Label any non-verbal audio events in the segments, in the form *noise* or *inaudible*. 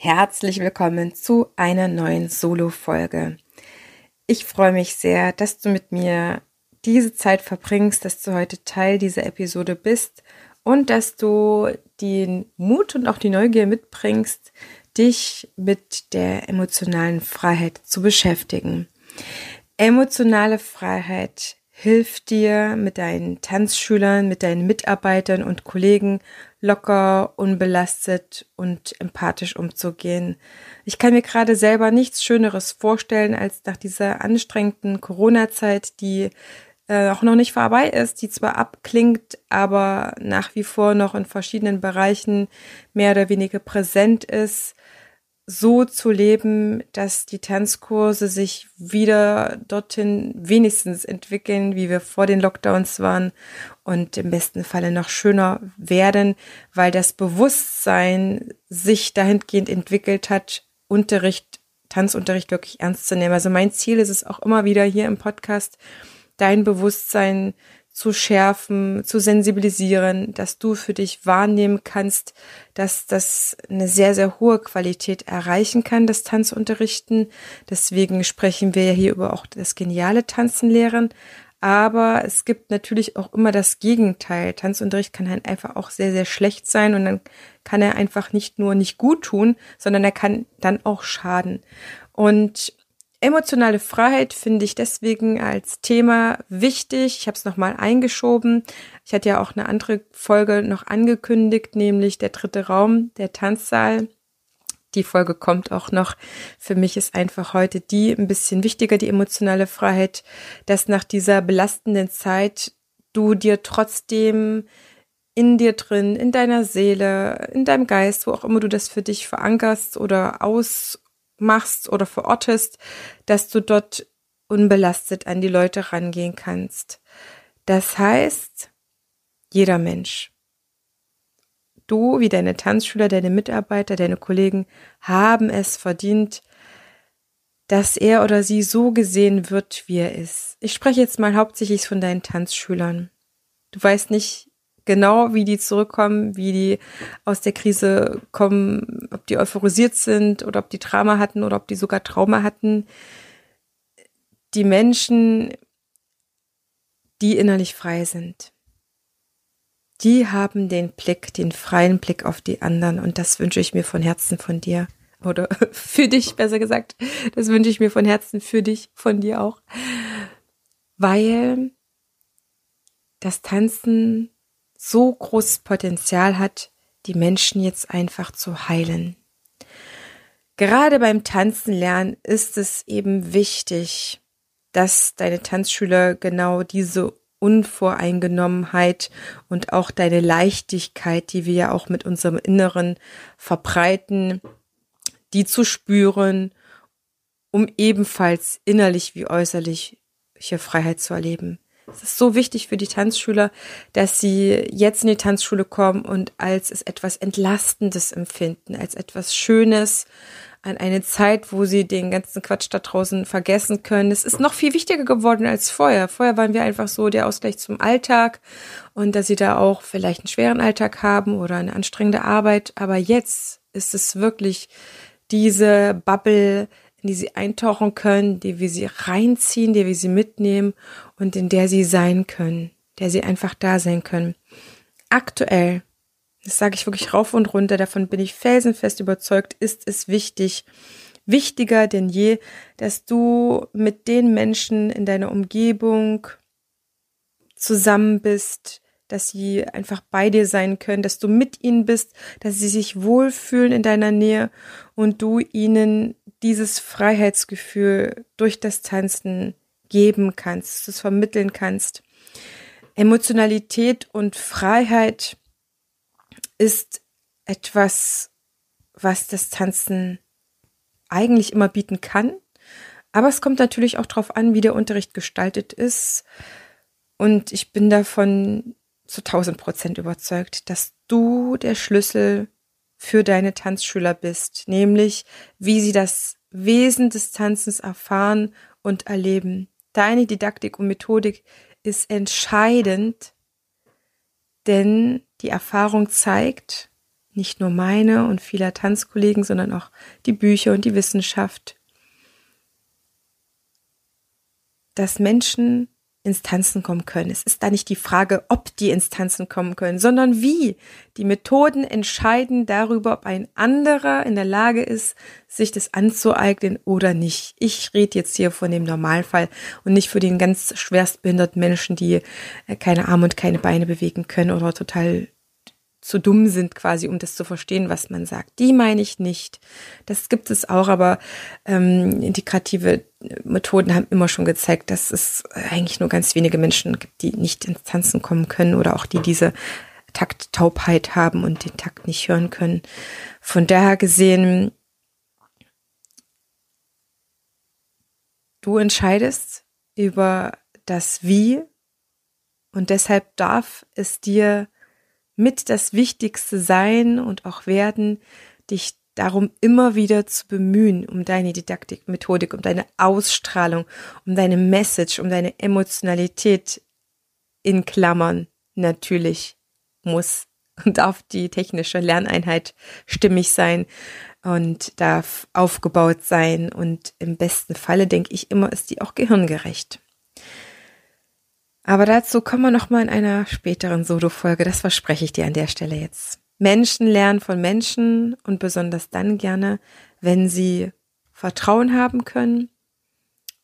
Herzlich willkommen zu einer neuen Solo-Folge. Ich freue mich sehr, dass du mit mir diese Zeit verbringst, dass du heute Teil dieser Episode bist und dass du den Mut und auch die Neugier mitbringst, dich mit der emotionalen Freiheit zu beschäftigen. Emotionale Freiheit hilft dir mit deinen Tanzschülern, mit deinen Mitarbeitern und Kollegen locker, unbelastet und empathisch umzugehen. Ich kann mir gerade selber nichts Schöneres vorstellen, als nach dieser anstrengenden Corona-Zeit, die äh, auch noch nicht vorbei ist, die zwar abklingt, aber nach wie vor noch in verschiedenen Bereichen mehr oder weniger präsent ist, so zu leben, dass die Tanzkurse sich wieder dorthin wenigstens entwickeln, wie wir vor den Lockdowns waren und im besten Falle noch schöner werden, weil das Bewusstsein sich dahingehend entwickelt hat, Unterricht, Tanzunterricht wirklich ernst zu nehmen. Also mein Ziel ist es auch immer wieder hier im Podcast, dein Bewusstsein zu schärfen, zu sensibilisieren, dass du für dich wahrnehmen kannst, dass das eine sehr, sehr hohe Qualität erreichen kann, das Tanzunterrichten. Deswegen sprechen wir ja hier über auch das geniale Tanzen lehren. Aber es gibt natürlich auch immer das Gegenteil. Tanzunterricht kann halt einfach auch sehr, sehr schlecht sein und dann kann er einfach nicht nur nicht gut tun, sondern er kann dann auch schaden. Und Emotionale Freiheit finde ich deswegen als Thema wichtig. Ich habe es nochmal eingeschoben. Ich hatte ja auch eine andere Folge noch angekündigt, nämlich der dritte Raum, der Tanzsaal. Die Folge kommt auch noch. Für mich ist einfach heute die ein bisschen wichtiger, die emotionale Freiheit, dass nach dieser belastenden Zeit du dir trotzdem in dir drin, in deiner Seele, in deinem Geist, wo auch immer du das für dich verankerst oder aus machst oder verortest, dass du dort unbelastet an die Leute rangehen kannst. Das heißt, jeder Mensch, du wie deine Tanzschüler, deine Mitarbeiter, deine Kollegen haben es verdient, dass er oder sie so gesehen wird, wie er ist. Ich spreche jetzt mal hauptsächlich von deinen Tanzschülern. Du weißt nicht, genau, wie die zurückkommen, wie die aus der Krise kommen, ob die euphorisiert sind oder ob die Drama hatten oder ob die sogar Trauma hatten. Die Menschen, die innerlich frei sind, die haben den Blick, den freien Blick auf die anderen und das wünsche ich mir von Herzen von dir oder *laughs* für dich, besser gesagt. Das wünsche ich mir von Herzen für dich, von dir auch. Weil das Tanzen so großes Potenzial hat, die Menschen jetzt einfach zu heilen. Gerade beim Tanzen lernen ist es eben wichtig, dass deine Tanzschüler genau diese Unvoreingenommenheit und auch deine Leichtigkeit, die wir ja auch mit unserem Inneren verbreiten, die zu spüren, um ebenfalls innerlich wie äußerlich hier Freiheit zu erleben. Es ist so wichtig für die Tanzschüler, dass sie jetzt in die Tanzschule kommen und als es etwas Entlastendes empfinden, als etwas Schönes, an eine Zeit, wo sie den ganzen Quatsch da draußen vergessen können. Es ist noch viel wichtiger geworden als vorher. Vorher waren wir einfach so der Ausgleich zum Alltag und dass sie da auch vielleicht einen schweren Alltag haben oder eine anstrengende Arbeit. Aber jetzt ist es wirklich diese Bubble, in die sie eintauchen können, die wir sie reinziehen, die wir sie mitnehmen und in der sie sein können, der sie einfach da sein können. Aktuell, das sage ich wirklich rauf und runter, davon bin ich felsenfest überzeugt, ist es wichtig, wichtiger denn je, dass du mit den Menschen in deiner Umgebung zusammen bist, dass sie einfach bei dir sein können, dass du mit ihnen bist, dass sie sich wohlfühlen in deiner Nähe und du ihnen dieses Freiheitsgefühl durch das Tanzen geben kannst, es vermitteln kannst. Emotionalität und Freiheit ist etwas, was das Tanzen eigentlich immer bieten kann. Aber es kommt natürlich auch darauf an, wie der Unterricht gestaltet ist. Und ich bin davon zu 1000 Prozent überzeugt, dass du der Schlüssel für deine Tanzschüler bist, nämlich wie sie das Wesen des Tanzens erfahren und erleben. Deine Didaktik und Methodik ist entscheidend, denn die Erfahrung zeigt, nicht nur meine und vieler Tanzkollegen, sondern auch die Bücher und die Wissenschaft, dass Menschen ins Tanzen kommen können. Es ist da nicht die Frage, ob die ins Tanzen kommen können, sondern wie. Die Methoden entscheiden darüber, ob ein anderer in der Lage ist, sich das anzueignen oder nicht. Ich rede jetzt hier von dem Normalfall und nicht für den ganz schwerstbehinderten Menschen, die äh, keine Arme und keine Beine bewegen können oder total zu dumm sind, quasi, um das zu verstehen, was man sagt. Die meine ich nicht. Das gibt es auch, aber ähm, integrative Methoden haben immer schon gezeigt, dass es eigentlich nur ganz wenige Menschen gibt, die nicht ins Tanzen kommen können oder auch die diese Takttaubheit haben und den Takt nicht hören können. Von daher gesehen, du entscheidest über das Wie und deshalb darf es dir mit das Wichtigste sein und auch werden, dich darum immer wieder zu bemühen, um deine Didaktik, Methodik, um deine Ausstrahlung, um deine Message, um deine Emotionalität in Klammern natürlich muss *laughs* und darf die technische Lerneinheit stimmig sein und darf aufgebaut sein und im besten Falle denke ich immer ist die auch gehirngerecht. Aber dazu kommen wir nochmal in einer späteren Solo-Folge. Das verspreche ich dir an der Stelle jetzt. Menschen lernen von Menschen und besonders dann gerne, wenn sie Vertrauen haben können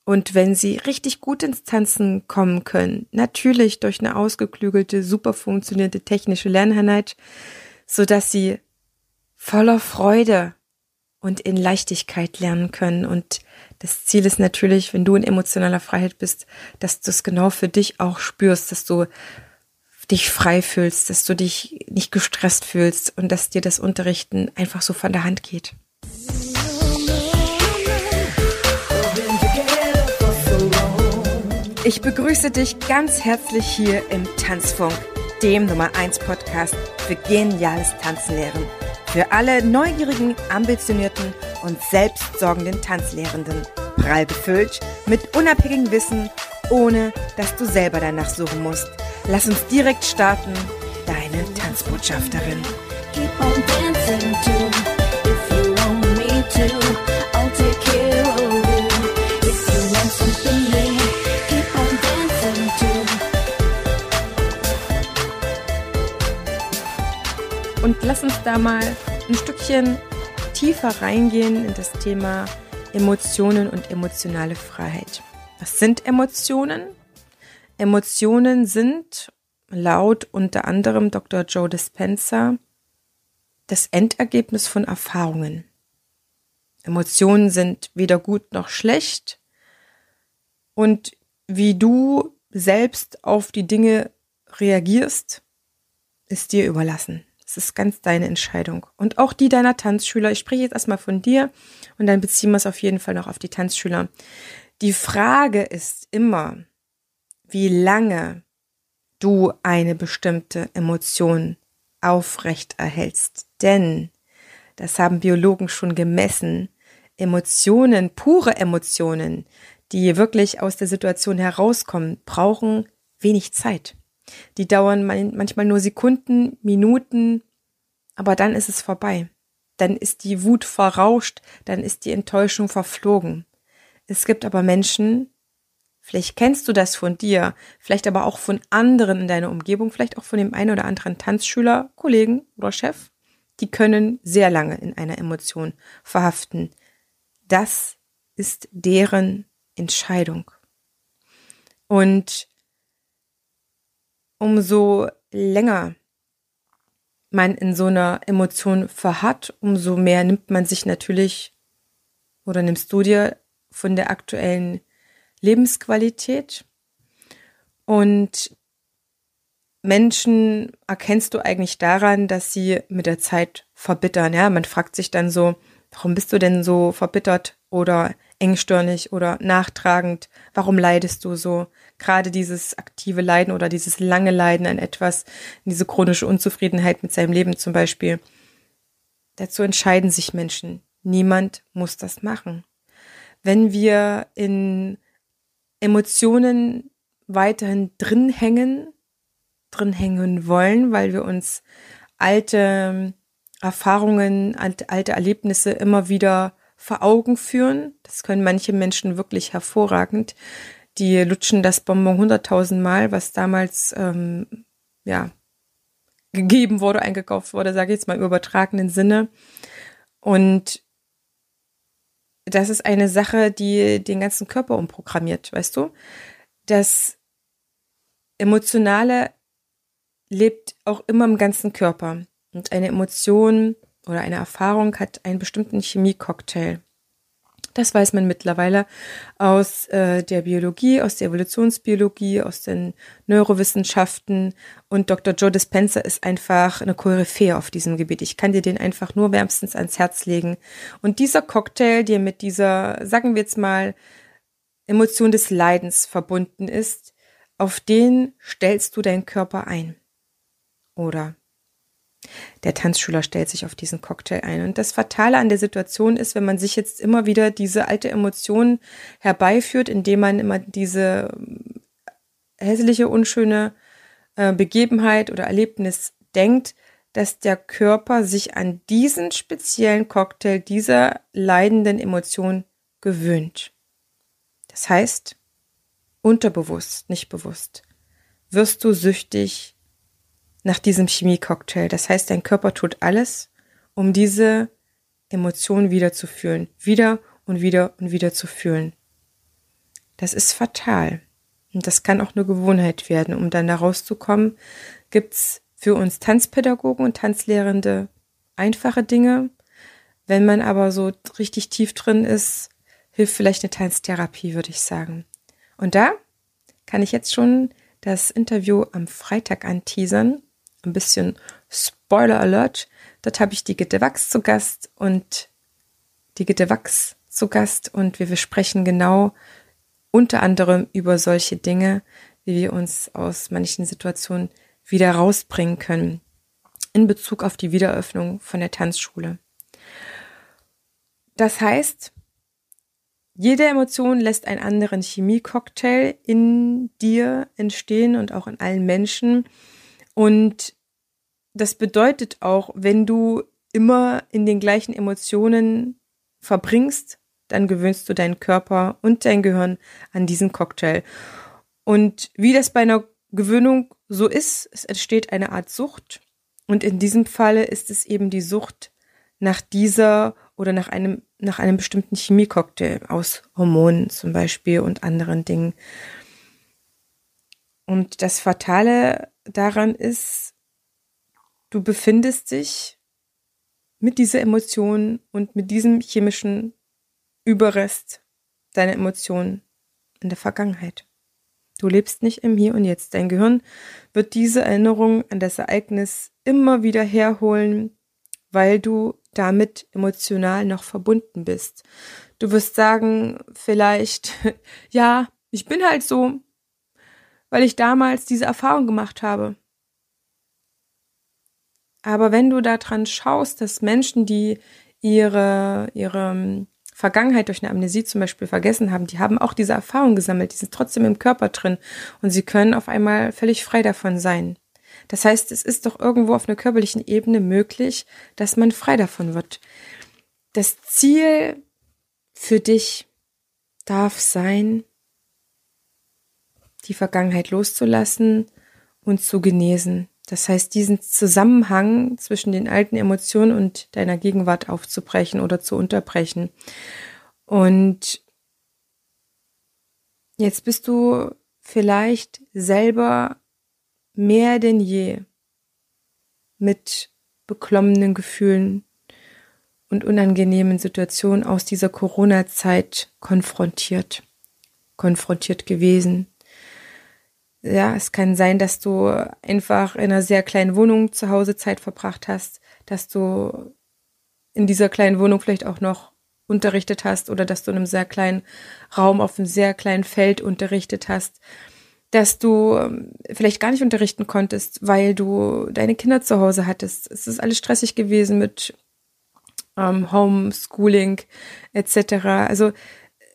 und wenn sie richtig gut ins Tanzen kommen können. Natürlich durch eine ausgeklügelte, super funktionierende technische Lerneinheit, so dass sie voller Freude und in Leichtigkeit lernen können und das Ziel ist natürlich, wenn du in emotionaler Freiheit bist, dass du es genau für dich auch spürst, dass du dich frei fühlst, dass du dich nicht gestresst fühlst und dass dir das Unterrichten einfach so von der Hand geht. Ich begrüße dich ganz herzlich hier im Tanzfunk, dem Nummer 1 Podcast für geniales Tanzenlehren. Für alle neugierigen, ambitionierten und selbstsorgenden Tanzlehrenden. Prall befüllt mit unabhängigem Wissen, ohne dass du selber danach suchen musst. Lass uns direkt starten. Deine Tanzbotschafterin. Keep on dancing too, if you want me to. I'll take care da mal ein Stückchen tiefer reingehen in das Thema Emotionen und emotionale Freiheit. Was sind Emotionen? Emotionen sind laut unter anderem Dr. Joe Dispenza das Endergebnis von Erfahrungen. Emotionen sind weder gut noch schlecht und wie du selbst auf die Dinge reagierst, ist dir überlassen. Es ist ganz deine Entscheidung. Und auch die deiner Tanzschüler. Ich spreche jetzt erstmal von dir und dann beziehen wir es auf jeden Fall noch auf die Tanzschüler. Die Frage ist immer, wie lange du eine bestimmte Emotion aufrecht erhältst. Denn, das haben Biologen schon gemessen, Emotionen, pure Emotionen, die wirklich aus der Situation herauskommen, brauchen wenig Zeit. Die dauern manchmal nur Sekunden, Minuten, aber dann ist es vorbei. Dann ist die Wut verrauscht, dann ist die Enttäuschung verflogen. Es gibt aber Menschen, vielleicht kennst du das von dir, vielleicht aber auch von anderen in deiner Umgebung, vielleicht auch von dem einen oder anderen Tanzschüler, Kollegen oder Chef, die können sehr lange in einer Emotion verhaften. Das ist deren Entscheidung. Und umso länger man in so einer Emotion verharrt, umso mehr nimmt man sich natürlich oder nimmst du dir von der aktuellen Lebensqualität. Und Menschen erkennst du eigentlich daran, dass sie mit der Zeit verbittern. Ja, man fragt sich dann so, warum bist du denn so verbittert oder engstirnig oder nachtragend? Warum leidest du so? Gerade dieses aktive Leiden oder dieses lange Leiden an etwas, diese chronische Unzufriedenheit mit seinem Leben zum Beispiel. Dazu entscheiden sich Menschen. Niemand muss das machen. Wenn wir in Emotionen weiterhin drin hängen, drin hängen wollen, weil wir uns alte Erfahrungen, alte Erlebnisse immer wieder vor Augen führen. Das können manche Menschen wirklich hervorragend. Die lutschen das Bonbon hunderttausend Mal, was damals ähm, ja gegeben wurde, eingekauft wurde, sage ich jetzt mal im übertragenen Sinne. Und das ist eine Sache, die den ganzen Körper umprogrammiert, weißt du? Das Emotionale lebt auch immer im ganzen Körper. Und eine Emotion oder eine Erfahrung hat einen bestimmten Chemiecocktail. Das weiß man mittlerweile aus äh, der Biologie, aus der Evolutionsbiologie, aus den Neurowissenschaften. Und Dr. Joe Dispenza ist einfach eine Koryphäe auf diesem Gebiet. Ich kann dir den einfach nur wärmstens ans Herz legen. Und dieser Cocktail, der mit dieser, sagen wir jetzt mal, Emotion des Leidens verbunden ist, auf den stellst du deinen Körper ein. Oder der Tanzschüler stellt sich auf diesen Cocktail ein. Und das Fatale an der Situation ist, wenn man sich jetzt immer wieder diese alte Emotion herbeiführt, indem man immer diese ähm, hässliche, unschöne äh, Begebenheit oder Erlebnis denkt, dass der Körper sich an diesen speziellen Cocktail dieser leidenden Emotion gewöhnt. Das heißt, unterbewusst, nicht bewusst, wirst du süchtig nach diesem Chemiecocktail. Das heißt, dein Körper tut alles, um diese Emotionen wieder zu fühlen. Wieder und wieder und wieder zu fühlen. Das ist fatal. Und das kann auch eine Gewohnheit werden. Um dann da rauszukommen, gibt's für uns Tanzpädagogen und Tanzlehrende einfache Dinge. Wenn man aber so richtig tief drin ist, hilft vielleicht eine Tanztherapie, würde ich sagen. Und da kann ich jetzt schon das Interview am Freitag anteasern ein bisschen Spoiler Alert. Dort habe ich die Gitte Wachs zu Gast und die Gitte Wachs zu Gast und wir, sprechen genau unter anderem über solche Dinge, wie wir uns aus manchen Situationen wieder rausbringen können in Bezug auf die Wiedereröffnung von der Tanzschule. Das heißt, jede Emotion lässt einen anderen Chemiecocktail in dir entstehen und auch in allen Menschen. Und das bedeutet auch, wenn du immer in den gleichen Emotionen verbringst, dann gewöhnst du deinen Körper und dein Gehirn an diesen Cocktail. Und wie das bei einer Gewöhnung so ist, es entsteht eine Art Sucht. Und in diesem Falle ist es eben die Sucht nach dieser oder nach einem, nach einem bestimmten Chemiecocktail aus Hormonen zum Beispiel und anderen Dingen. Und das Fatale daran ist, du befindest dich mit dieser Emotion und mit diesem chemischen Überrest deiner Emotionen in der Vergangenheit. Du lebst nicht im Hier und Jetzt. Dein Gehirn wird diese Erinnerung an das Ereignis immer wieder herholen, weil du damit emotional noch verbunden bist. Du wirst sagen, vielleicht, *laughs* ja, ich bin halt so, weil ich damals diese Erfahrung gemacht habe. Aber wenn du daran schaust, dass Menschen, die ihre, ihre ähm, Vergangenheit durch eine Amnesie zum Beispiel vergessen haben, die haben auch diese Erfahrung gesammelt, die sind trotzdem im Körper drin und sie können auf einmal völlig frei davon sein. Das heißt, es ist doch irgendwo auf einer körperlichen Ebene möglich, dass man frei davon wird. Das Ziel für dich darf sein, die Vergangenheit loszulassen und zu genesen. Das heißt, diesen Zusammenhang zwischen den alten Emotionen und deiner Gegenwart aufzubrechen oder zu unterbrechen. Und jetzt bist du vielleicht selber mehr denn je mit beklommenen Gefühlen und unangenehmen Situationen aus dieser Corona-Zeit konfrontiert, konfrontiert gewesen. Ja, es kann sein, dass du einfach in einer sehr kleinen Wohnung zu Hause Zeit verbracht hast, dass du in dieser kleinen Wohnung vielleicht auch noch unterrichtet hast oder dass du in einem sehr kleinen Raum auf einem sehr kleinen Feld unterrichtet hast, dass du ähm, vielleicht gar nicht unterrichten konntest, weil du deine Kinder zu Hause hattest. Es ist alles stressig gewesen mit ähm, Homeschooling etc. Also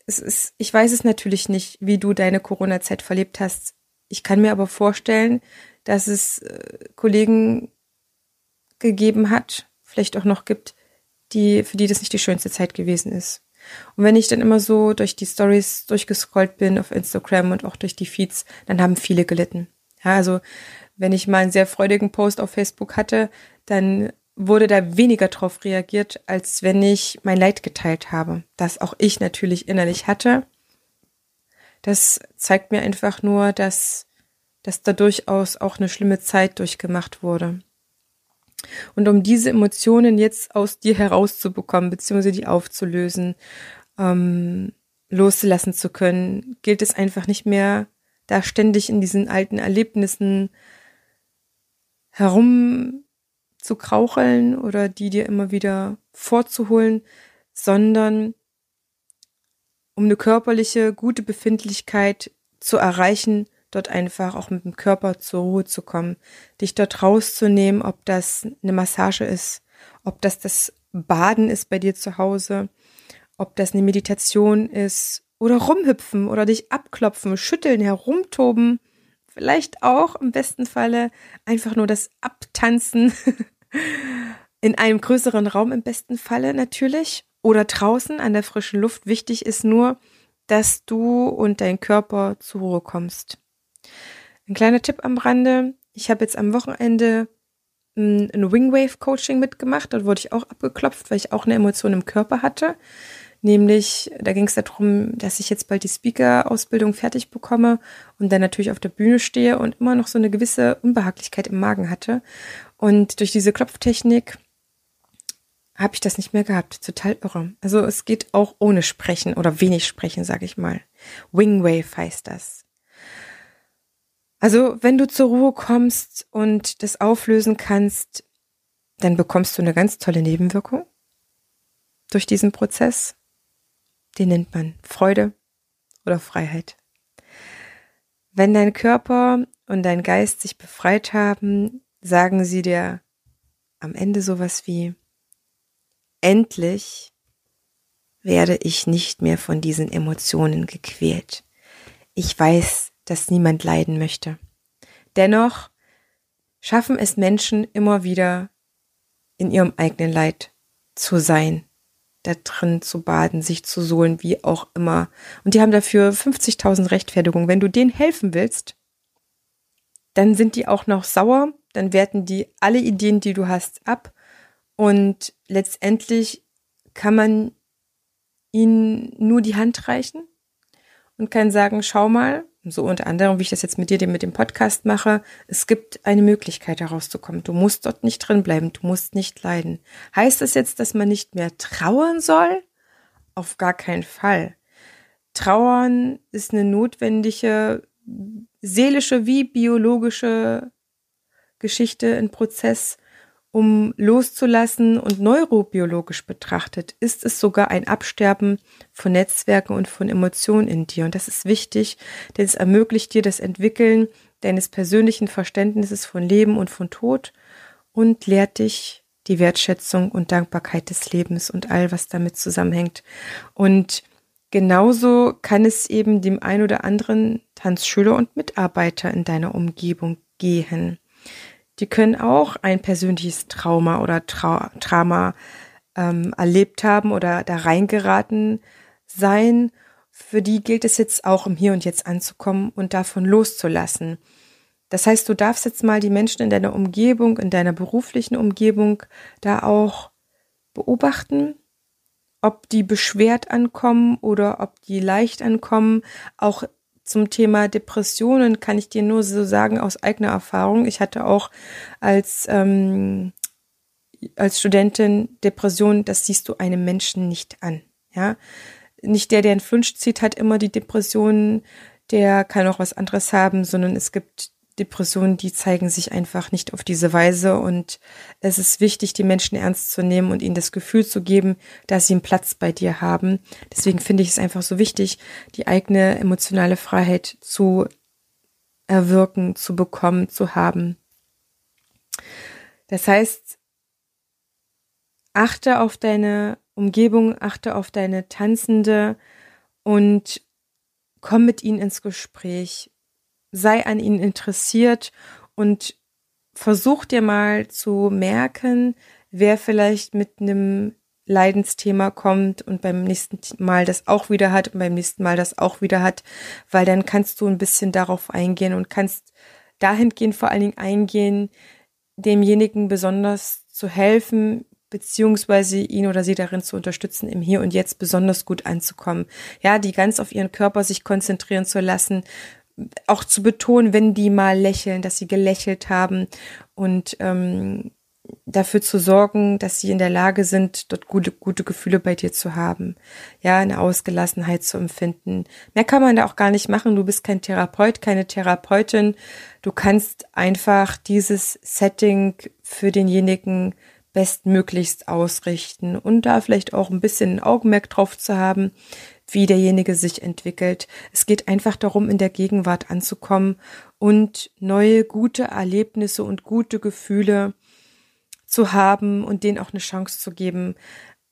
es ist, ich weiß es natürlich nicht, wie du deine Corona-Zeit verlebt hast. Ich kann mir aber vorstellen, dass es äh, Kollegen gegeben hat, vielleicht auch noch gibt, die, für die das nicht die schönste Zeit gewesen ist. Und wenn ich dann immer so durch die Stories durchgescrollt bin auf Instagram und auch durch die Feeds, dann haben viele gelitten. Ja, also wenn ich mal einen sehr freudigen Post auf Facebook hatte, dann wurde da weniger drauf reagiert, als wenn ich mein Leid geteilt habe, das auch ich natürlich innerlich hatte. Das zeigt mir einfach nur, dass, dass da durchaus auch eine schlimme Zeit durchgemacht wurde. Und um diese Emotionen jetzt aus dir herauszubekommen, beziehungsweise die aufzulösen, ähm, loszulassen zu können, gilt es einfach nicht mehr, da ständig in diesen alten Erlebnissen herum zu kraucheln oder die dir immer wieder vorzuholen, sondern um eine körperliche, gute Befindlichkeit zu erreichen, dort einfach auch mit dem Körper zur Ruhe zu kommen, dich dort rauszunehmen, ob das eine Massage ist, ob das das Baden ist bei dir zu Hause, ob das eine Meditation ist oder rumhüpfen oder dich abklopfen, schütteln, herumtoben, vielleicht auch im besten Falle einfach nur das Abtanzen *laughs* in einem größeren Raum im besten Falle natürlich oder draußen an der frischen Luft. Wichtig ist nur, dass du und dein Körper zur Ruhe kommst. Ein kleiner Tipp am Rande. Ich habe jetzt am Wochenende hm, ein Wingwave Coaching mitgemacht. Dort wurde ich auch abgeklopft, weil ich auch eine Emotion im Körper hatte. Nämlich, da ging es darum, dass ich jetzt bald die Speaker-Ausbildung fertig bekomme und dann natürlich auf der Bühne stehe und immer noch so eine gewisse Unbehaglichkeit im Magen hatte. Und durch diese Klopftechnik habe ich das nicht mehr gehabt. Total irre. Also es geht auch ohne Sprechen oder wenig Sprechen, sage ich mal. Wingwave heißt das. Also wenn du zur Ruhe kommst und das auflösen kannst, dann bekommst du eine ganz tolle Nebenwirkung durch diesen Prozess. Den nennt man Freude oder Freiheit. Wenn dein Körper und dein Geist sich befreit haben, sagen sie dir am Ende sowas wie, endlich werde ich nicht mehr von diesen Emotionen gequält. Ich weiß, dass niemand leiden möchte. Dennoch schaffen es Menschen immer wieder in ihrem eigenen Leid zu sein da drin zu baden, sich zu sohlen, wie auch immer. Und die haben dafür 50.000 Rechtfertigungen. Wenn du denen helfen willst, dann sind die auch noch sauer, dann werten die alle Ideen, die du hast, ab. Und letztendlich kann man ihnen nur die Hand reichen und kann sagen, schau mal, so unter anderem, wie ich das jetzt mit dir mit dem Podcast mache, es gibt eine Möglichkeit herauszukommen. Du musst dort nicht drin bleiben, du musst nicht leiden. Heißt das jetzt, dass man nicht mehr trauern soll? Auf gar keinen Fall. Trauern ist eine notwendige seelische wie biologische Geschichte, ein Prozess, um loszulassen und neurobiologisch betrachtet ist es sogar ein Absterben von Netzwerken und von Emotionen in dir. Und das ist wichtig, denn es ermöglicht dir das Entwickeln deines persönlichen Verständnisses von Leben und von Tod und lehrt dich die Wertschätzung und Dankbarkeit des Lebens und all, was damit zusammenhängt. Und genauso kann es eben dem ein oder anderen Tanzschüler und Mitarbeiter in deiner Umgebung gehen die können auch ein persönliches Trauma oder Trau Trauma ähm, erlebt haben oder da reingeraten sein. Für die gilt es jetzt auch im Hier und Jetzt anzukommen und davon loszulassen. Das heißt, du darfst jetzt mal die Menschen in deiner Umgebung, in deiner beruflichen Umgebung da auch beobachten, ob die beschwert ankommen oder ob die leicht ankommen, auch zum Thema Depressionen kann ich dir nur so sagen aus eigener Erfahrung. Ich hatte auch als, ähm, als Studentin Depressionen, das siehst du einem Menschen nicht an. Ja, nicht der, der einen Wunsch zieht, hat immer die Depressionen, der kann auch was anderes haben, sondern es gibt Depressionen, die zeigen sich einfach nicht auf diese Weise und es ist wichtig, die Menschen ernst zu nehmen und ihnen das Gefühl zu geben, dass sie einen Platz bei dir haben. Deswegen finde ich es einfach so wichtig, die eigene emotionale Freiheit zu erwirken, zu bekommen, zu haben. Das heißt, achte auf deine Umgebung, achte auf deine Tanzende und komm mit ihnen ins Gespräch sei an ihnen interessiert und versuch dir mal zu merken, wer vielleicht mit einem Leidensthema kommt und beim nächsten Mal das auch wieder hat und beim nächsten Mal das auch wieder hat, weil dann kannst du ein bisschen darauf eingehen und kannst dahingehend vor allen Dingen eingehen, demjenigen besonders zu helfen, beziehungsweise ihn oder sie darin zu unterstützen, im Hier und Jetzt besonders gut anzukommen. Ja, die ganz auf ihren Körper sich konzentrieren zu lassen, auch zu betonen, wenn die mal lächeln, dass sie gelächelt haben und ähm, dafür zu sorgen, dass sie in der Lage sind, dort gute, gute Gefühle bei dir zu haben. Ja, eine Ausgelassenheit zu empfinden. Mehr kann man da auch gar nicht machen. Du bist kein Therapeut, keine Therapeutin. Du kannst einfach dieses Setting für denjenigen bestmöglichst ausrichten und da vielleicht auch ein bisschen ein Augenmerk drauf zu haben, wie derjenige sich entwickelt. Es geht einfach darum, in der Gegenwart anzukommen und neue gute Erlebnisse und gute Gefühle zu haben und denen auch eine Chance zu geben,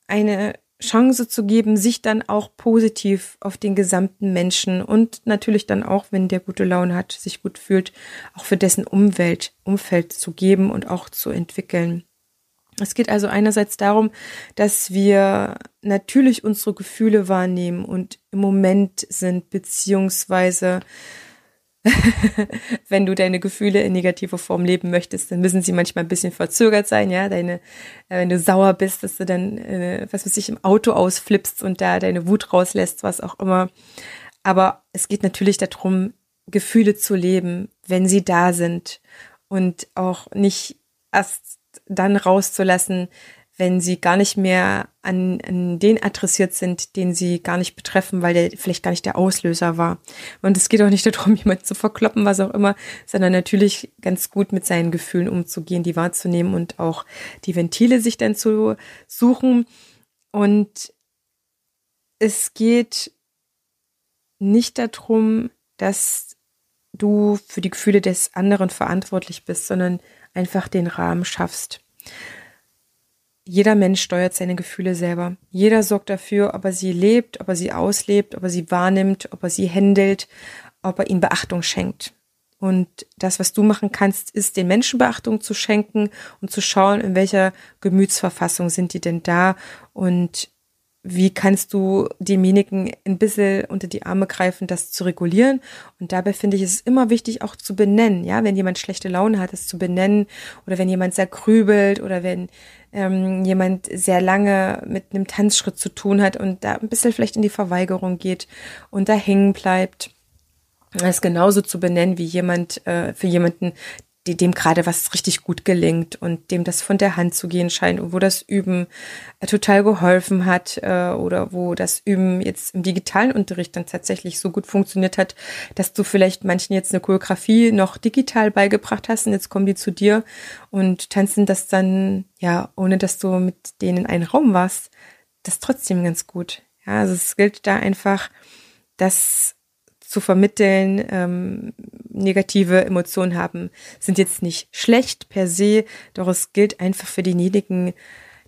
eine Chance zu geben, sich dann auch positiv auf den gesamten Menschen und natürlich dann auch, wenn der gute Laune hat, sich gut fühlt, auch für dessen Umwelt, Umfeld zu geben und auch zu entwickeln. Es geht also einerseits darum, dass wir natürlich unsere Gefühle wahrnehmen und im Moment sind, beziehungsweise *laughs* wenn du deine Gefühle in negativer Form leben möchtest, dann müssen sie manchmal ein bisschen verzögert sein, ja. Deine, äh, wenn du sauer bist, dass du dann, äh, was weiß ich, im Auto ausflippst und da deine Wut rauslässt, was auch immer. Aber es geht natürlich darum, Gefühle zu leben, wenn sie da sind und auch nicht erst dann rauszulassen, wenn sie gar nicht mehr an, an den adressiert sind, den sie gar nicht betreffen, weil der vielleicht gar nicht der Auslöser war. Und es geht auch nicht *laughs* darum, jemanden zu verkloppen, was auch immer, sondern natürlich ganz gut mit seinen Gefühlen umzugehen, die wahrzunehmen und auch die Ventile sich dann zu suchen. Und es geht nicht darum, dass du für die Gefühle des anderen verantwortlich bist, sondern einfach den Rahmen schaffst jeder Mensch steuert seine Gefühle selber. Jeder sorgt dafür, ob er sie lebt, ob er sie auslebt, ob er sie wahrnimmt, ob er sie händelt, ob er ihnen Beachtung schenkt. Und das, was du machen kannst, ist den Menschen Beachtung zu schenken und zu schauen, in welcher Gemütsverfassung sind die denn da und wie kannst du demjenigen ein bisschen unter die Arme greifen, das zu regulieren. Und dabei finde ich es immer wichtig, auch zu benennen, ja, wenn jemand schlechte Laune hat, es zu benennen oder wenn jemand sehr grübelt oder wenn ähm, jemand sehr lange mit einem Tanzschritt zu tun hat und da ein bisschen vielleicht in die Verweigerung geht und da hängen bleibt. Das genauso zu benennen wie jemand, äh, für jemanden, die, dem gerade was richtig gut gelingt und dem das von der Hand zu gehen scheint und wo das Üben äh, total geholfen hat äh, oder wo das Üben jetzt im digitalen Unterricht dann tatsächlich so gut funktioniert hat, dass du vielleicht manchen jetzt eine Choreografie noch digital beigebracht hast und jetzt kommen die zu dir und tanzen das dann, ja, ohne dass du mit denen in einem Raum warst, das trotzdem ganz gut. Ja, also es gilt da einfach, dass zu vermitteln, ähm, negative Emotionen haben, sind jetzt nicht schlecht per se, doch es gilt einfach für diejenigen,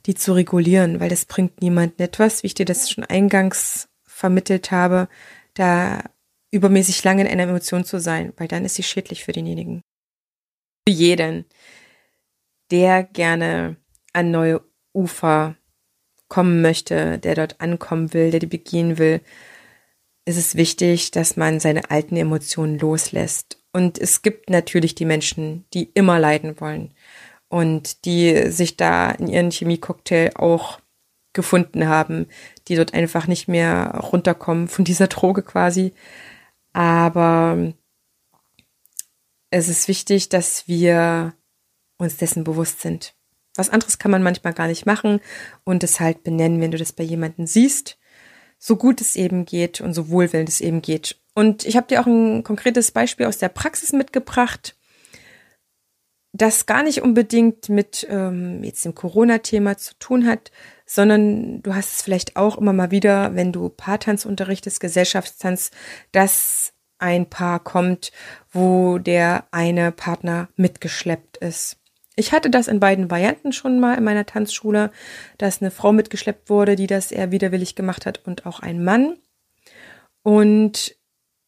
die zu regulieren, weil das bringt niemandem etwas, wie ich dir das schon eingangs vermittelt habe, da übermäßig lange in einer Emotion zu sein, weil dann ist sie schädlich für denjenigen. Für jeden, der gerne an neue Ufer kommen möchte, der dort ankommen will, der die begehen will, ist es wichtig, dass man seine alten Emotionen loslässt. Und es gibt natürlich die Menschen, die immer leiden wollen und die sich da in ihren Chemiecocktail auch gefunden haben, die dort einfach nicht mehr runterkommen von dieser *laughs* Droge quasi. Aber es ist wichtig, dass wir uns dessen bewusst sind. Was anderes kann man manchmal gar nicht machen und es halt benennen, wenn du das bei jemandem siehst so gut es eben geht und so wohlwollend es eben geht. Und ich habe dir auch ein konkretes Beispiel aus der Praxis mitgebracht, das gar nicht unbedingt mit ähm, jetzt dem Corona-Thema zu tun hat, sondern du hast es vielleicht auch immer mal wieder, wenn du Paartanz unterrichtest, Gesellschaftstanz, dass ein Paar kommt, wo der eine Partner mitgeschleppt ist. Ich hatte das in beiden Varianten schon mal in meiner Tanzschule, dass eine Frau mitgeschleppt wurde, die das eher widerwillig gemacht hat und auch ein Mann. Und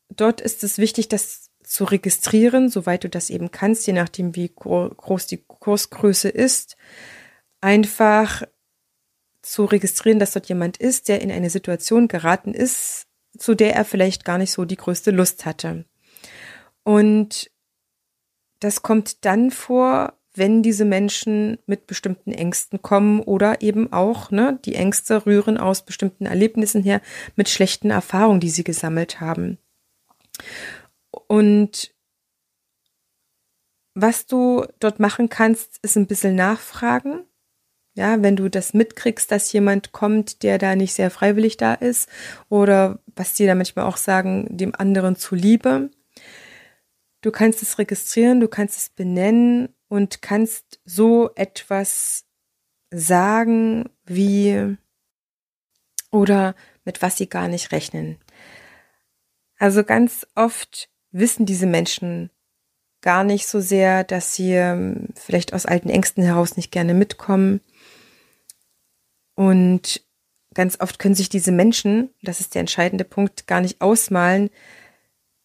dort ist es wichtig, das zu registrieren, soweit du das eben kannst, je nachdem, wie groß die Kursgröße ist. einfach zu registrieren, dass dort jemand ist, der in eine Situation geraten ist, zu der er vielleicht gar nicht so die größte Lust hatte. Und das kommt dann vor, wenn diese Menschen mit bestimmten Ängsten kommen oder eben auch, ne, die Ängste rühren aus bestimmten Erlebnissen her mit schlechten Erfahrungen, die sie gesammelt haben. Und was du dort machen kannst, ist ein bisschen nachfragen. Ja, wenn du das mitkriegst, dass jemand kommt, der da nicht sehr freiwillig da ist oder was die da manchmal auch sagen, dem anderen zuliebe. Du kannst es registrieren, du kannst es benennen und kannst so etwas sagen wie oder mit was sie gar nicht rechnen. Also ganz oft wissen diese Menschen gar nicht so sehr, dass sie ähm, vielleicht aus alten Ängsten heraus nicht gerne mitkommen. Und ganz oft können sich diese Menschen, das ist der entscheidende Punkt, gar nicht ausmalen,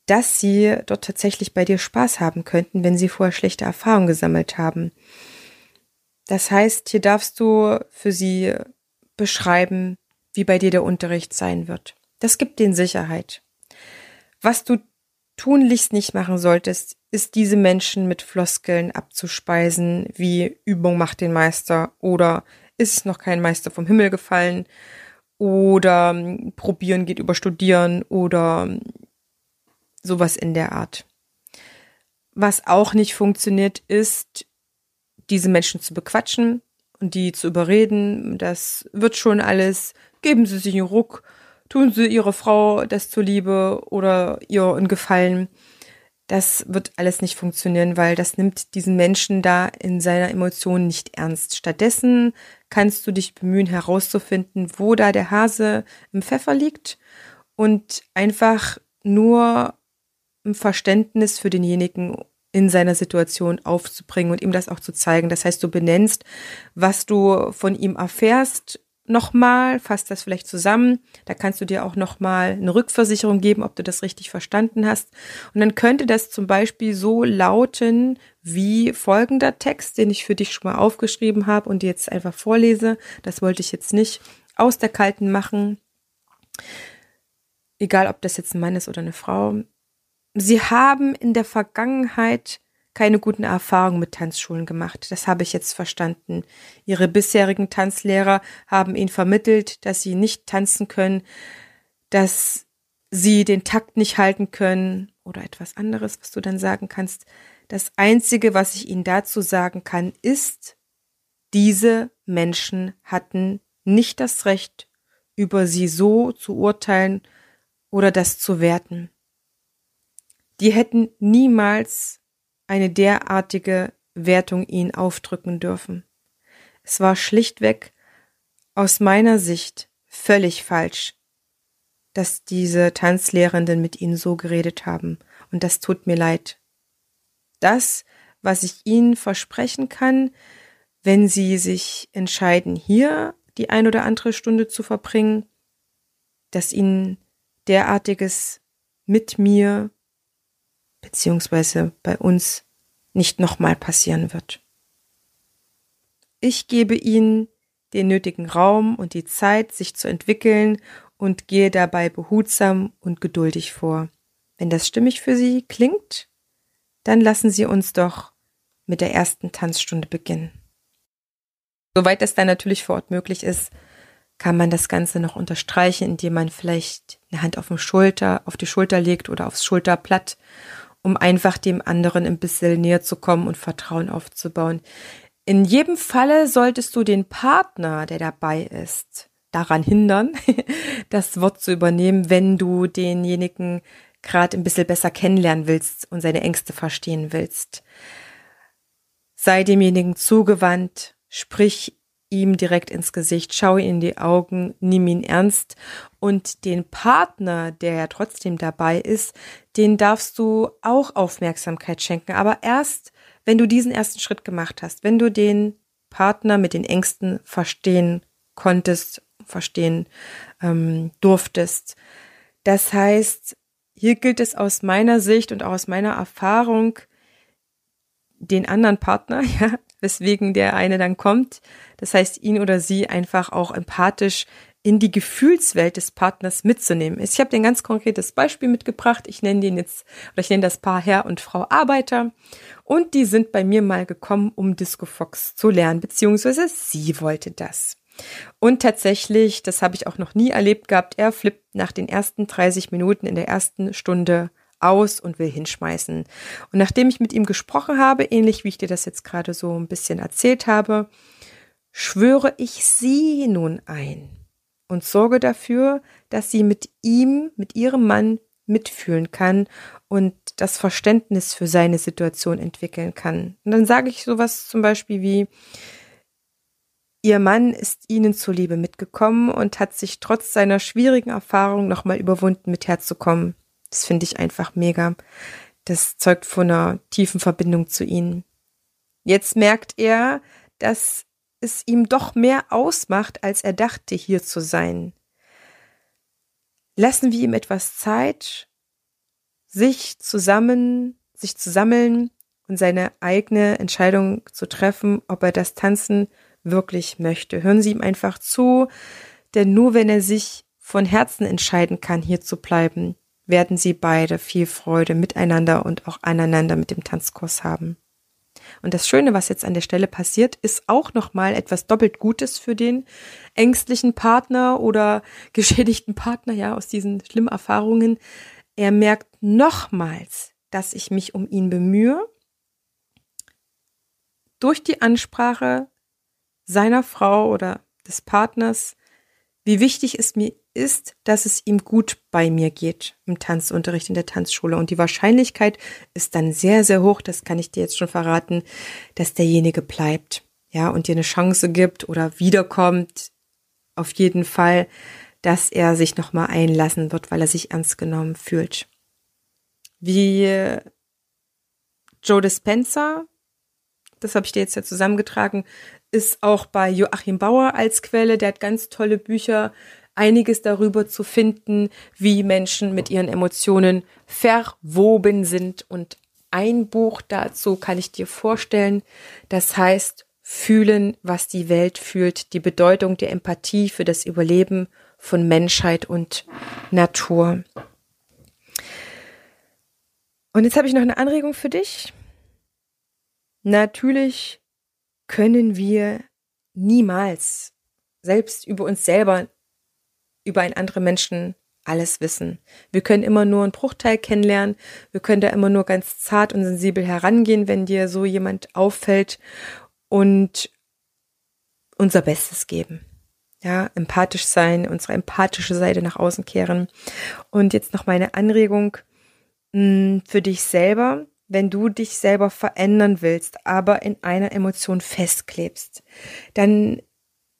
dass sie dort tatsächlich bei dir Spaß haben könnten, wenn sie vorher schlechte Erfahrungen gesammelt haben. Das heißt, hier darfst du für sie beschreiben, wie bei dir der Unterricht sein wird. Das gibt denen Sicherheit. Was du tunlichst nicht machen solltest, ist diese Menschen mit Floskeln abzuspeisen, wie Übung macht den Meister oder ist noch kein Meister vom Himmel gefallen oder probieren geht über studieren oder sowas in der Art. Was auch nicht funktioniert, ist, diese Menschen zu bequatschen und die zu überreden. Das wird schon alles. Geben Sie sich einen Ruck, tun Sie Ihrer Frau das zuliebe oder ihr einen Gefallen. Das wird alles nicht funktionieren, weil das nimmt diesen Menschen da in seiner Emotion nicht ernst. Stattdessen kannst du dich bemühen herauszufinden, wo da der Hase im Pfeffer liegt und einfach nur Verständnis für denjenigen in seiner Situation aufzubringen und ihm das auch zu zeigen. Das heißt, du benennst, was du von ihm erfährst, nochmal, fasst das vielleicht zusammen. Da kannst du dir auch nochmal eine Rückversicherung geben, ob du das richtig verstanden hast. Und dann könnte das zum Beispiel so lauten wie folgender Text, den ich für dich schon mal aufgeschrieben habe und jetzt einfach vorlese. Das wollte ich jetzt nicht aus der Kalten machen. Egal, ob das jetzt ein Mann ist oder eine Frau. Sie haben in der Vergangenheit keine guten Erfahrungen mit Tanzschulen gemacht. Das habe ich jetzt verstanden. Ihre bisherigen Tanzlehrer haben ihnen vermittelt, dass sie nicht tanzen können, dass sie den Takt nicht halten können oder etwas anderes, was du dann sagen kannst. Das Einzige, was ich Ihnen dazu sagen kann, ist, diese Menschen hatten nicht das Recht, über sie so zu urteilen oder das zu werten die hätten niemals eine derartige Wertung ihnen aufdrücken dürfen. Es war schlichtweg aus meiner Sicht völlig falsch, dass diese Tanzlehrenden mit ihnen so geredet haben, und das tut mir leid. Das, was ich ihnen versprechen kann, wenn sie sich entscheiden, hier die ein oder andere Stunde zu verbringen, dass ihnen derartiges mit mir beziehungsweise bei uns nicht nochmal passieren wird. Ich gebe ihnen den nötigen Raum und die Zeit, sich zu entwickeln und gehe dabei behutsam und geduldig vor. Wenn das stimmig für Sie klingt, dann lassen Sie uns doch mit der ersten Tanzstunde beginnen. Soweit es dann natürlich vor Ort möglich ist, kann man das Ganze noch unterstreichen, indem man vielleicht eine Hand auf, Schulter, auf die Schulter legt oder aufs Schulterblatt um einfach dem anderen ein bisschen näher zu kommen und Vertrauen aufzubauen. In jedem Falle solltest du den Partner, der dabei ist, daran hindern, *laughs* das Wort zu übernehmen, wenn du denjenigen gerade ein bisschen besser kennenlernen willst und seine Ängste verstehen willst. Sei demjenigen zugewandt, sprich ihm direkt ins Gesicht, schau ihn in die Augen, nimm ihn ernst. Und den Partner, der ja trotzdem dabei ist, den darfst du auch Aufmerksamkeit schenken, aber erst, wenn du diesen ersten Schritt gemacht hast, wenn du den Partner mit den Ängsten verstehen konntest, verstehen ähm, durftest. Das heißt, hier gilt es aus meiner Sicht und auch aus meiner Erfahrung, den anderen Partner, *laughs* ja, weswegen der eine dann kommt. Das heißt, ihn oder sie einfach auch empathisch in die Gefühlswelt des Partners mitzunehmen. Ich habe dir ein ganz konkretes Beispiel mitgebracht. Ich nenne den jetzt, oder ich nenne das Paar Herr und Frau Arbeiter. Und die sind bei mir mal gekommen, um Disco Fox zu lernen, beziehungsweise sie wollte das. Und tatsächlich, das habe ich auch noch nie erlebt gehabt, er flippt nach den ersten 30 Minuten in der ersten Stunde aus und will hinschmeißen. Und nachdem ich mit ihm gesprochen habe, ähnlich wie ich dir das jetzt gerade so ein bisschen erzählt habe, schwöre ich sie nun ein und sorge dafür, dass sie mit ihm, mit ihrem Mann mitfühlen kann und das Verständnis für seine Situation entwickeln kann. Und dann sage ich sowas zum Beispiel wie, Ihr Mann ist Ihnen zuliebe mitgekommen und hat sich trotz seiner schwierigen Erfahrung nochmal überwunden, mit herzukommen. Das finde ich einfach mega. Das zeugt von einer tiefen Verbindung zu Ihnen. Jetzt merkt er, dass es ihm doch mehr ausmacht, als er dachte, hier zu sein. Lassen wir ihm etwas Zeit, sich zusammen, sich zu sammeln und seine eigene Entscheidung zu treffen, ob er das Tanzen wirklich möchte. Hören Sie ihm einfach zu, denn nur wenn er sich von Herzen entscheiden kann, hier zu bleiben, werden Sie beide viel Freude miteinander und auch aneinander mit dem Tanzkurs haben. Und das Schöne, was jetzt an der Stelle passiert, ist auch nochmal etwas doppelt Gutes für den ängstlichen Partner oder *laughs* geschädigten Partner, ja, aus diesen schlimmen Erfahrungen. Er merkt nochmals, dass ich mich um ihn bemühe. Durch die Ansprache seiner Frau oder des Partners, wie wichtig es mir ist, dass es ihm gut bei mir geht im Tanzunterricht in der Tanzschule. Und die Wahrscheinlichkeit ist dann sehr, sehr hoch, das kann ich dir jetzt schon verraten, dass derjenige bleibt, ja, und dir eine Chance gibt oder wiederkommt. Auf jeden Fall, dass er sich nochmal einlassen wird, weil er sich ernst genommen fühlt. Wie Joe Dispenza, das habe ich dir jetzt ja zusammengetragen, ist auch bei Joachim Bauer als Quelle. Der hat ganz tolle Bücher einiges darüber zu finden, wie Menschen mit ihren Emotionen verwoben sind. Und ein Buch dazu kann ich dir vorstellen. Das heißt Fühlen, was die Welt fühlt, die Bedeutung der Empathie für das Überleben von Menschheit und Natur. Und jetzt habe ich noch eine Anregung für dich. Natürlich können wir niemals selbst über uns selber über einen anderen Menschen alles wissen. Wir können immer nur einen Bruchteil kennenlernen. Wir können da immer nur ganz zart und sensibel herangehen, wenn dir so jemand auffällt und unser Bestes geben. Ja, empathisch sein, unsere empathische Seite nach außen kehren. Und jetzt noch meine Anregung mh, hm, für dich selber, wenn du dich selber verändern willst, aber in einer Emotion festklebst, dann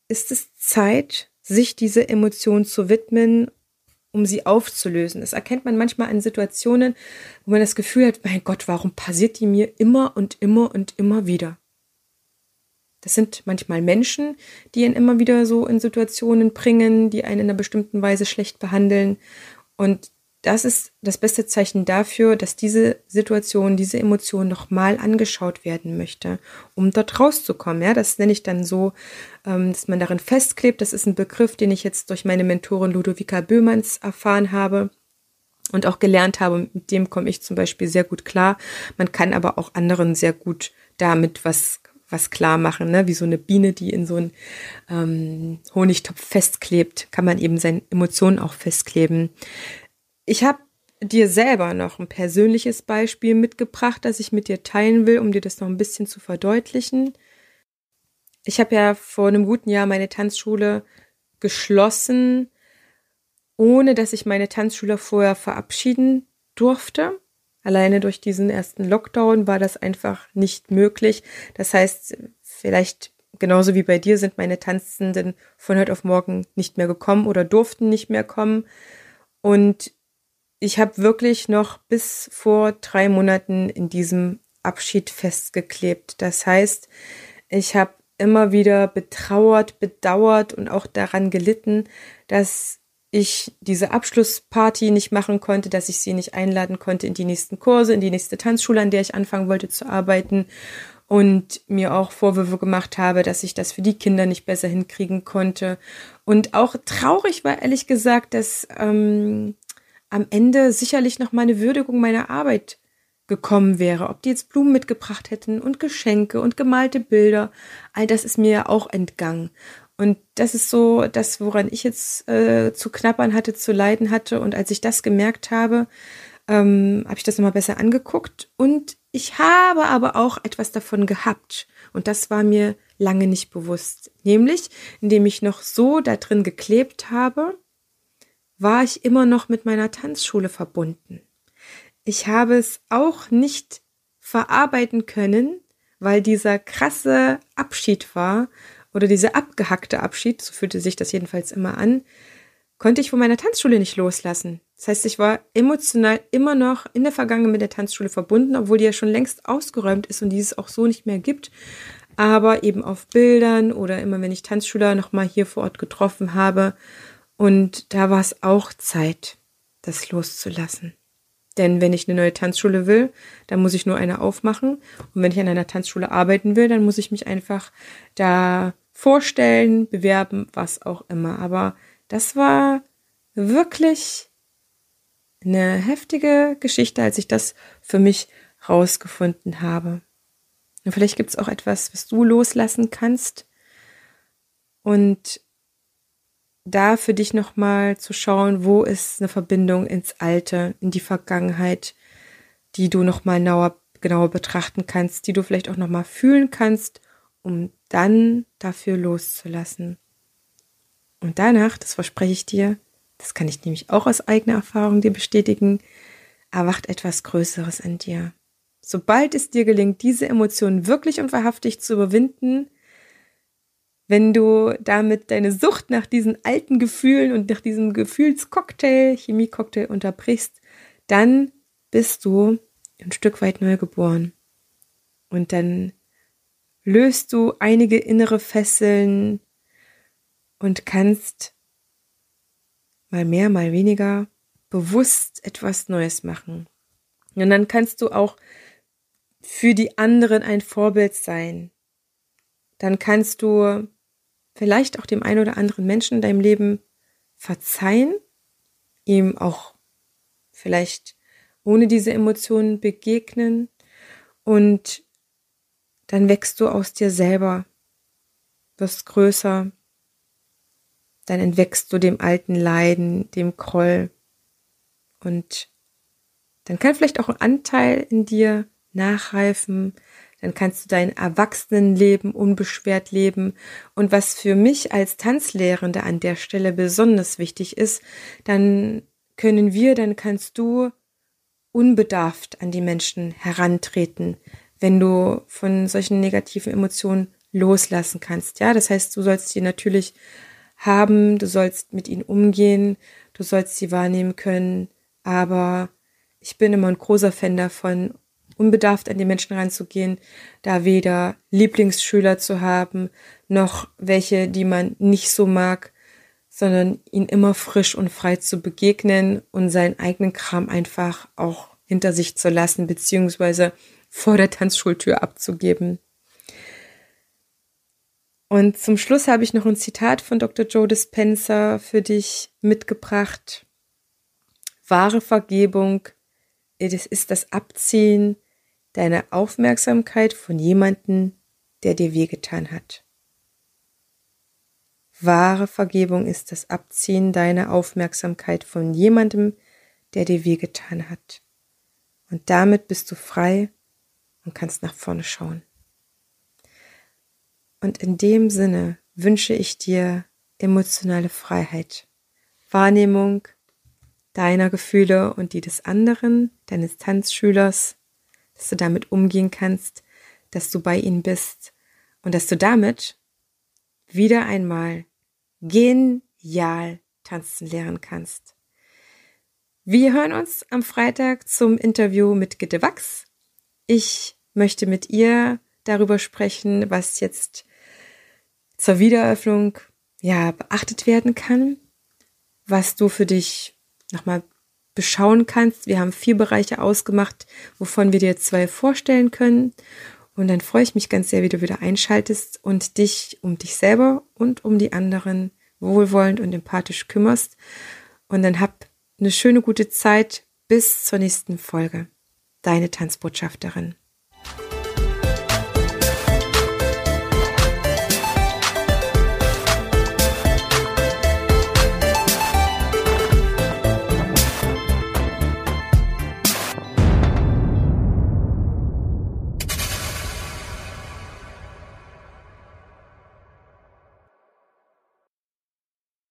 ist es Zeit, sich diese Emotion zu widmen, um sie aufzulösen. Das erkennt man manchmal in Situationen, wo man das Gefühl hat, mein Gott, warum passiert die mir immer und immer und immer wieder? Das sind manchmal Menschen, die ihn immer wieder so in Situationen bringen, die einen in einer bestimmten Weise schlecht behandeln. Und das ist das beste Zeichen dafür, dass diese Situation, diese Emotion nochmal angeschaut werden möchte, um dort rauszukommen. Ja, das nenne ich dann so, ähm, dass man darin festklebt. Das ist ein Begriff, den ich jetzt durch meine Mentorin Ludovica Böhmanns erfahren habe und auch gelernt habe. Mit dem komme ich zum Beispiel sehr gut klar. Man kann aber auch anderen sehr gut damit was was klar machen, ne? wie so eine Biene, die in so einen ähm, Honigtopf festklebt, kann man eben seine Emotionen auch festkleben. Ich habe dir selber noch ein persönliches Beispiel mitgebracht, das ich mit dir teilen will, um dir das noch ein bisschen zu verdeutlichen. Ich habe ja vor einem guten Jahr meine Tanzschule geschlossen, ohne dass ich meine Tanzschüler vorher verabschieden durfte. Alleine durch diesen ersten Lockdown war das einfach nicht möglich. Das heißt, vielleicht genauso wie bei dir sind meine Tanzenden von heute auf morgen nicht mehr gekommen oder durften nicht mehr kommen. Und ich habe wirklich noch bis vor drei Monaten in diesem Abschied festgeklebt. Das heißt, ich habe immer wieder betrauert, bedauert und auch daran gelitten, dass ich diese Abschlussparty nicht machen konnte, dass ich sie nicht einladen konnte in die nächsten Kurse, in die nächste Tanzschule, an der ich anfangen wollte zu arbeiten. und mir auch Vorwürfe gemacht habe, dass ich das für die Kinder nicht besser hinkriegen konnte. Und auch traurig war ehrlich gesagt, dass ähm, am Ende sicherlich noch meine Würdigung meiner Arbeit gekommen wäre, ob die jetzt Blumen mitgebracht hätten und Geschenke und gemalte Bilder, all das ist mir ja auch entgangen. Und das ist so das, woran ich jetzt äh, zu knappern hatte, zu leiden hatte. Und als ich das gemerkt habe, ähm, habe ich das nochmal besser angeguckt. Und ich habe aber auch etwas davon gehabt. Und das war mir lange nicht bewusst. Nämlich, indem ich noch so da drin geklebt habe, war ich immer noch mit meiner Tanzschule verbunden. Ich habe es auch nicht verarbeiten können, weil dieser krasse Abschied war oder dieser abgehackte Abschied, so fühlte sich das jedenfalls immer an, konnte ich von meiner Tanzschule nicht loslassen. Das heißt, ich war emotional immer noch in der Vergangenheit mit der Tanzschule verbunden, obwohl die ja schon längst ausgeräumt ist und die es auch so nicht mehr gibt. Aber eben auf Bildern oder immer, wenn ich Tanzschüler nochmal hier vor Ort getroffen habe. Und da war es auch Zeit, das loszulassen. Denn wenn ich eine neue Tanzschule will, dann muss ich nur eine aufmachen. Und wenn ich an einer Tanzschule arbeiten will, dann muss ich mich einfach da vorstellen, bewerben, was auch immer. Aber das war wirklich eine heftige Geschichte, als ich das für mich rausgefunden habe. Und vielleicht gibt es auch etwas, was du loslassen kannst. Und da für dich nochmal zu schauen, wo ist eine Verbindung ins Alte, in die Vergangenheit, die du nochmal genauer, genauer betrachten kannst, die du vielleicht auch nochmal fühlen kannst, um dann dafür loszulassen. Und danach, das verspreche ich dir, das kann ich nämlich auch aus eigener Erfahrung dir bestätigen, erwacht etwas Größeres in dir. Sobald es dir gelingt, diese Emotionen wirklich und wahrhaftig zu überwinden, wenn du damit deine Sucht nach diesen alten Gefühlen und nach diesem Gefühlscocktail, Chemiecocktail unterbrichst, dann bist du ein Stück weit neu geboren. Und dann löst du einige innere Fesseln und kannst mal mehr, mal weniger bewusst etwas Neues machen. Und dann kannst du auch für die anderen ein Vorbild sein. Dann kannst du vielleicht auch dem einen oder anderen Menschen in deinem Leben verzeihen, ihm auch vielleicht ohne diese Emotionen begegnen und dann wächst du aus dir selber, wirst größer, dann entwächst du dem alten Leiden, dem Kroll und dann kann vielleicht auch ein Anteil in dir nachreifen, dann kannst du dein Erwachsenenleben unbeschwert leben. Und was für mich als Tanzlehrende an der Stelle besonders wichtig ist, dann können wir, dann kannst du unbedarft an die Menschen herantreten, wenn du von solchen negativen Emotionen loslassen kannst. Ja, das heißt, du sollst sie natürlich haben, du sollst mit ihnen umgehen, du sollst sie wahrnehmen können, aber ich bin immer ein großer Fan davon, unbedarft an die Menschen ranzugehen, da weder Lieblingsschüler zu haben, noch welche, die man nicht so mag, sondern ihn immer frisch und frei zu begegnen und seinen eigenen Kram einfach auch hinter sich zu lassen, beziehungsweise vor der Tanzschultür abzugeben. Und zum Schluss habe ich noch ein Zitat von Dr. Joe Dispenza für dich mitgebracht. Wahre Vergebung es ist das Abziehen deine Aufmerksamkeit von jemandem, der dir wehgetan hat. Wahre Vergebung ist das Abziehen deiner Aufmerksamkeit von jemandem, der dir wehgetan hat. Und damit bist du frei und kannst nach vorne schauen. Und in dem Sinne wünsche ich dir emotionale Freiheit, Wahrnehmung deiner Gefühle und die des anderen, deines Tanzschülers, dass du damit umgehen kannst, dass du bei ihnen bist und dass du damit wieder einmal genial tanzen lernen kannst. Wir hören uns am Freitag zum Interview mit Gitte Wachs. Ich möchte mit ihr darüber sprechen, was jetzt zur Wiedereröffnung ja beachtet werden kann, was du für dich nochmal beschauen kannst. Wir haben vier Bereiche ausgemacht, wovon wir dir zwei vorstellen können. Und dann freue ich mich ganz sehr, wie du wieder einschaltest und dich um dich selber und um die anderen wohlwollend und empathisch kümmerst. Und dann hab eine schöne, gute Zeit bis zur nächsten Folge. Deine Tanzbotschafterin.